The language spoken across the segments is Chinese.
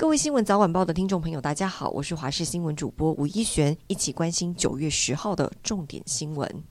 各位新闻早晚报的听众朋友，大家好，我是华视新闻主播吴一璇，一起关心九月十号的重点新闻。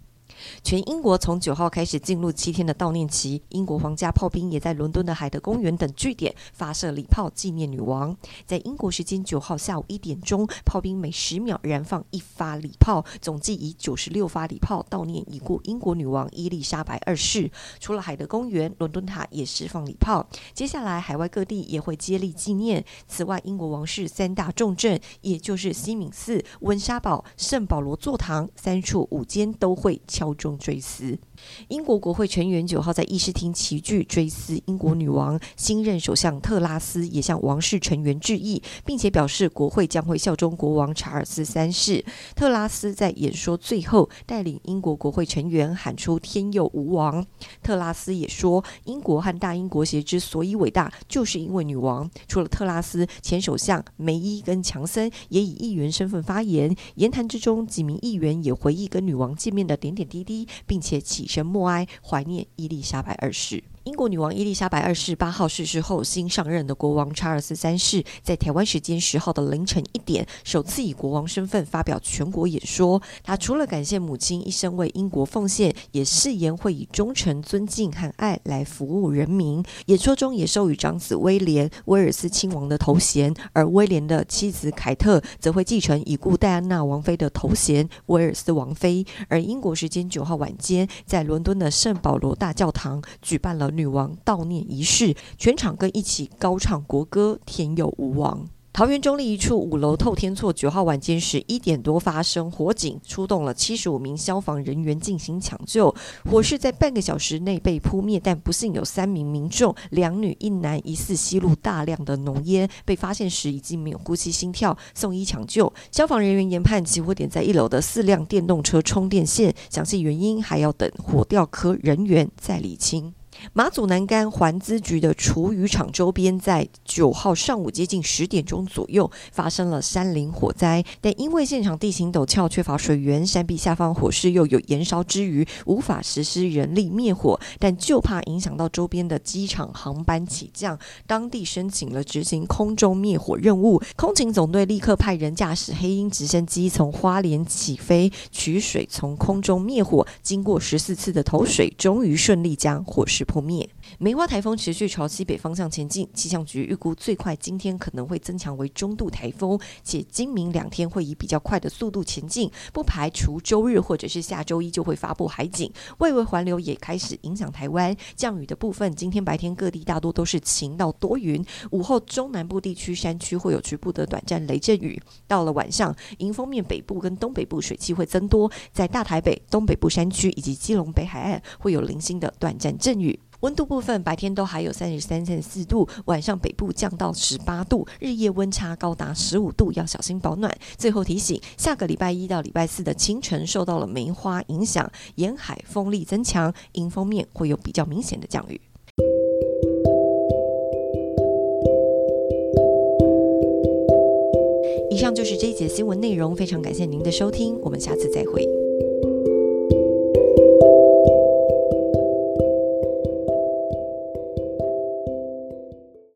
全英国从九号开始进入七天的悼念期，英国皇家炮兵也在伦敦的海德公园等据点发射礼炮纪念女王。在英国时间九号下午一点钟，炮兵每十秒燃放一发礼炮，总计以九十六发礼炮悼念已故英国女王伊丽莎白二世。除了海德公园，伦敦塔也释放礼炮。接下来，海外各地也会接力纪念。此外，英国王室三大重镇，也就是西敏寺、温莎堡、圣保罗座堂三处午间都会敲中追思。英国国会成员九号在议事厅齐聚追思英国女王。新任首相特拉斯也向王室成员致意，并且表示国会将会效忠国王查尔斯三世。特拉斯在演说最后带领英国国会成员喊出“天佑吾王”。特拉斯也说，英国和大英国协之所以伟大，就是因为女王。除了特拉斯，前首相梅伊跟强森也以议员身份发言。言谈之中，几名议员也回忆跟女王见面的点点滴滴，并且起身默哀，怀念伊丽莎白二世。英国女王伊丽莎白二世八号逝世后，新上任的国王查尔斯三世在台湾时间十号的凌晨一点，首次以国王身份发表全国演说。他除了感谢母亲一生为英国奉献，也誓言会以忠诚、尊敬和爱来服务人民。演说中也授予长子威廉威尔斯亲王的头衔，而威廉的妻子凯特则会继承已故戴安娜王妃的头衔威尔斯王妃。而英国时间九号晚间，在伦敦的圣保罗大教堂举办了。女王悼念仪式，全场跟一起高唱国歌《天佑吾王》。桃园中坜一处五楼透天厝，九号晚间十一点多发生火警，出动了七十五名消防人员进行抢救。火势在半个小时内被扑灭，但不幸有三名民众，两女一男，疑似吸入大量的浓烟，被发现时已经没有呼吸心跳，送医抢救。消防人员研判起火点在一楼的四辆电动车充电线，详细原因还要等火调科人员再理清。马祖南竿环资局的厨余场周边，在九号上午接近十点钟左右发生了山林火灾，但因为现场地形陡峭，缺乏水源，山壁下方火势又有延烧之余，无法实施人力灭火。但就怕影响到周边的机场航班起降，当地申请了执行空中灭火任务。空勤总队立刻派人驾驶黑鹰直升机从花莲起飞，取水从空中灭火。经过十四次的投水，终于顺利将火势破灭。梅花台风持续朝西北方向前进，气象局预估最快今天可能会增强为中度台风，且今明两天会以比较快的速度前进，不排除周日或者是下周一就会发布海警。外围环流也开始影响台湾，降雨的部分，今天白天各地大多都是晴到多云，午后中南部地区山区会有局部的短暂雷阵雨。到了晚上，迎风面北部跟东北部水汽会增多，在大台北、东北部山区以及基隆北海岸会有零星的短暂阵雨。温度部分，白天都还有三十三、三十四度，晚上北部降到十八度，日夜温差高达十五度，要小心保暖。最后提醒，下个礼拜一到礼拜四的清晨受到了梅花影响，沿海风力增强，迎风面会有比较明显的降雨。以上就是这一节新闻内容，非常感谢您的收听，我们下次再会。